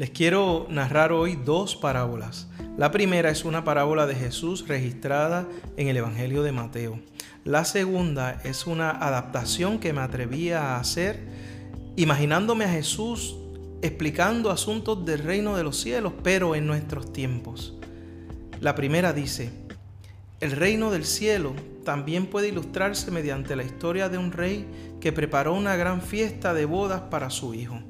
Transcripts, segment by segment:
Les quiero narrar hoy dos parábolas. La primera es una parábola de Jesús registrada en el Evangelio de Mateo. La segunda es una adaptación que me atrevía a hacer imaginándome a Jesús explicando asuntos del reino de los cielos, pero en nuestros tiempos. La primera dice, el reino del cielo también puede ilustrarse mediante la historia de un rey que preparó una gran fiesta de bodas para su hijo.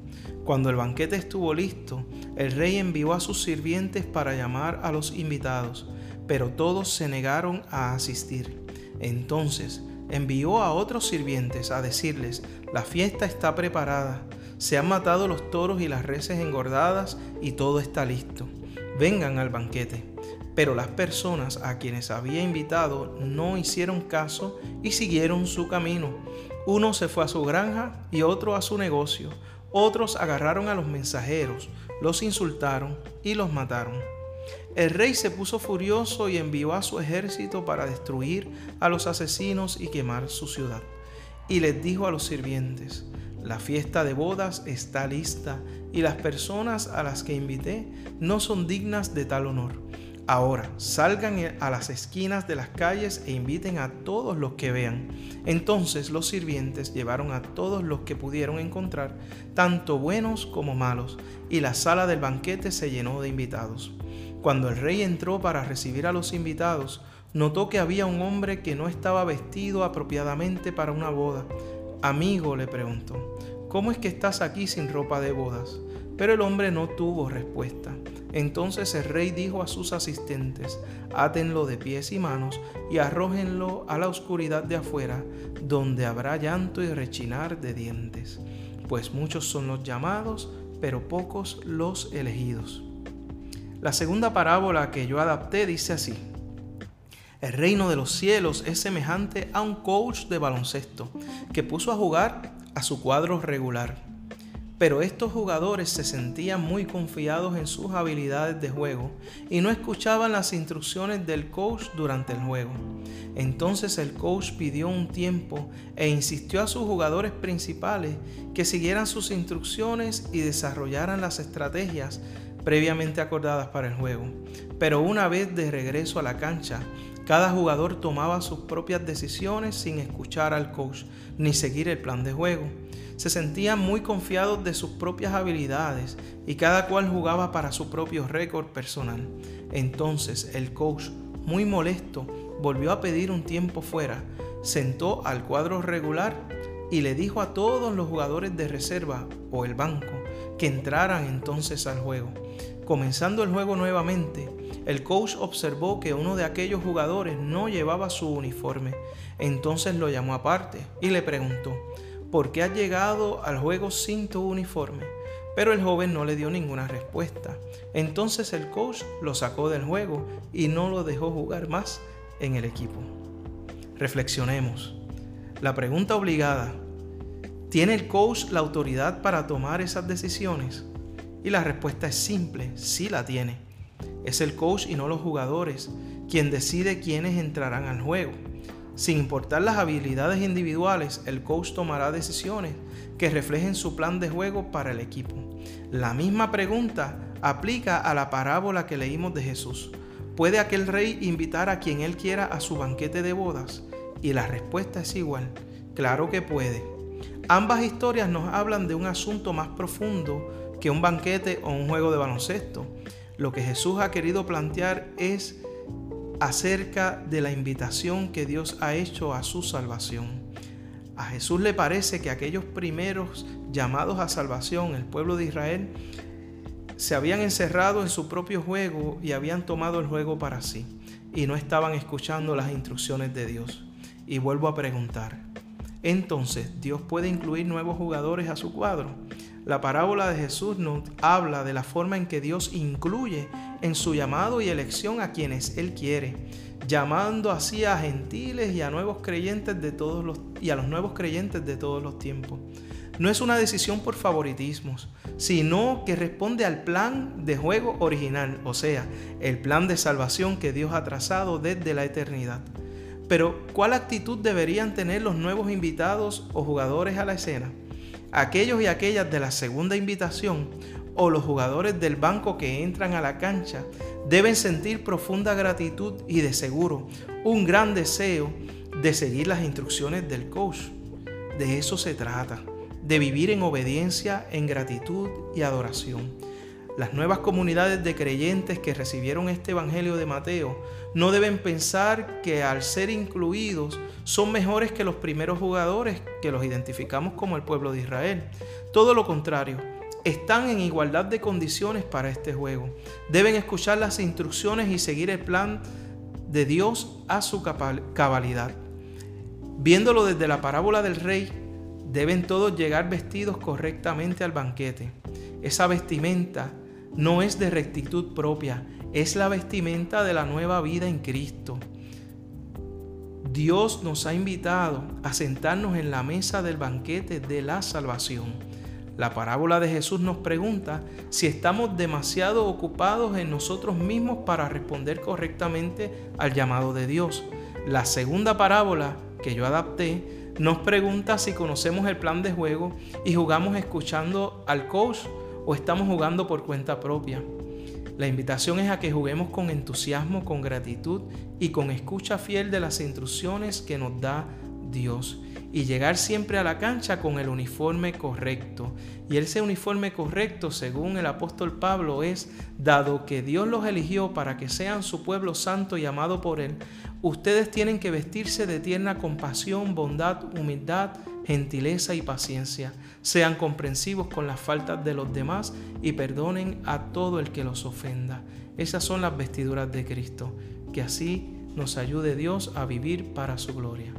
Cuando el banquete estuvo listo, el rey envió a sus sirvientes para llamar a los invitados, pero todos se negaron a asistir. Entonces envió a otros sirvientes a decirles, la fiesta está preparada, se han matado los toros y las reses engordadas y todo está listo. Vengan al banquete. Pero las personas a quienes había invitado no hicieron caso y siguieron su camino. Uno se fue a su granja y otro a su negocio. Otros agarraron a los mensajeros, los insultaron y los mataron. El rey se puso furioso y envió a su ejército para destruir a los asesinos y quemar su ciudad. Y les dijo a los sirvientes, la fiesta de bodas está lista y las personas a las que invité no son dignas de tal honor. Ahora salgan a las esquinas de las calles e inviten a todos los que vean. Entonces los sirvientes llevaron a todos los que pudieron encontrar, tanto buenos como malos, y la sala del banquete se llenó de invitados. Cuando el rey entró para recibir a los invitados, notó que había un hombre que no estaba vestido apropiadamente para una boda. Amigo, le preguntó, ¿cómo es que estás aquí sin ropa de bodas? Pero el hombre no tuvo respuesta. Entonces el rey dijo a sus asistentes, átenlo de pies y manos y arrójenlo a la oscuridad de afuera, donde habrá llanto y rechinar de dientes, pues muchos son los llamados, pero pocos los elegidos. La segunda parábola que yo adapté dice así, el reino de los cielos es semejante a un coach de baloncesto que puso a jugar a su cuadro regular pero estos jugadores se sentían muy confiados en sus habilidades de juego y no escuchaban las instrucciones del coach durante el juego. Entonces el coach pidió un tiempo e insistió a sus jugadores principales que siguieran sus instrucciones y desarrollaran las estrategias previamente acordadas para el juego. Pero una vez de regreso a la cancha, cada jugador tomaba sus propias decisiones sin escuchar al coach ni seguir el plan de juego se sentían muy confiados de sus propias habilidades y cada cual jugaba para su propio récord personal. Entonces el coach, muy molesto, volvió a pedir un tiempo fuera, sentó al cuadro regular y le dijo a todos los jugadores de reserva o el banco que entraran entonces al juego. Comenzando el juego nuevamente, el coach observó que uno de aquellos jugadores no llevaba su uniforme. Entonces lo llamó aparte y le preguntó, porque has llegado al juego sin tu uniforme? Pero el joven no le dio ninguna respuesta. Entonces el coach lo sacó del juego y no lo dejó jugar más en el equipo. Reflexionemos. La pregunta obligada, ¿tiene el coach la autoridad para tomar esas decisiones? Y la respuesta es simple, sí la tiene. Es el coach y no los jugadores quien decide quiénes entrarán al juego. Sin importar las habilidades individuales, el coach tomará decisiones que reflejen su plan de juego para el equipo. La misma pregunta aplica a la parábola que leímos de Jesús. ¿Puede aquel rey invitar a quien él quiera a su banquete de bodas? Y la respuesta es igual. Claro que puede. Ambas historias nos hablan de un asunto más profundo que un banquete o un juego de baloncesto. Lo que Jesús ha querido plantear es acerca de la invitación que Dios ha hecho a su salvación. A Jesús le parece que aquellos primeros llamados a salvación, el pueblo de Israel, se habían encerrado en su propio juego y habían tomado el juego para sí y no estaban escuchando las instrucciones de Dios. Y vuelvo a preguntar, entonces, ¿Dios puede incluir nuevos jugadores a su cuadro? La parábola de Jesús nos habla de la forma en que Dios incluye en su llamado y elección a quienes Él quiere, llamando así a gentiles y a nuevos creyentes de todos los y a los nuevos creyentes de todos los tiempos. No es una decisión por favoritismos, sino que responde al plan de juego original, o sea, el plan de salvación que Dios ha trazado desde la eternidad. Pero, ¿cuál actitud deberían tener los nuevos invitados o jugadores a la escena? Aquellos y aquellas de la segunda invitación o los jugadores del banco que entran a la cancha deben sentir profunda gratitud y de seguro un gran deseo de seguir las instrucciones del coach. De eso se trata, de vivir en obediencia, en gratitud y adoración. Las nuevas comunidades de creyentes que recibieron este Evangelio de Mateo no deben pensar que al ser incluidos son mejores que los primeros jugadores que los identificamos como el pueblo de Israel. Todo lo contrario, están en igualdad de condiciones para este juego. Deben escuchar las instrucciones y seguir el plan de Dios a su cabalidad. Viéndolo desde la parábola del rey, deben todos llegar vestidos correctamente al banquete. Esa vestimenta no es de rectitud propia, es la vestimenta de la nueva vida en Cristo. Dios nos ha invitado a sentarnos en la mesa del banquete de la salvación. La parábola de Jesús nos pregunta si estamos demasiado ocupados en nosotros mismos para responder correctamente al llamado de Dios. La segunda parábola que yo adapté nos pregunta si conocemos el plan de juego y jugamos escuchando al coach o estamos jugando por cuenta propia. La invitación es a que juguemos con entusiasmo, con gratitud y con escucha fiel de las instrucciones que nos da Dios y llegar siempre a la cancha con el uniforme correcto. Y ese uniforme correcto, según el apóstol Pablo, es, dado que Dios los eligió para que sean su pueblo santo y amado por Él, ustedes tienen que vestirse de tierna compasión, bondad, humildad, gentileza y paciencia. Sean comprensivos con las faltas de los demás y perdonen a todo el que los ofenda. Esas son las vestiduras de Cristo. Que así nos ayude Dios a vivir para su gloria.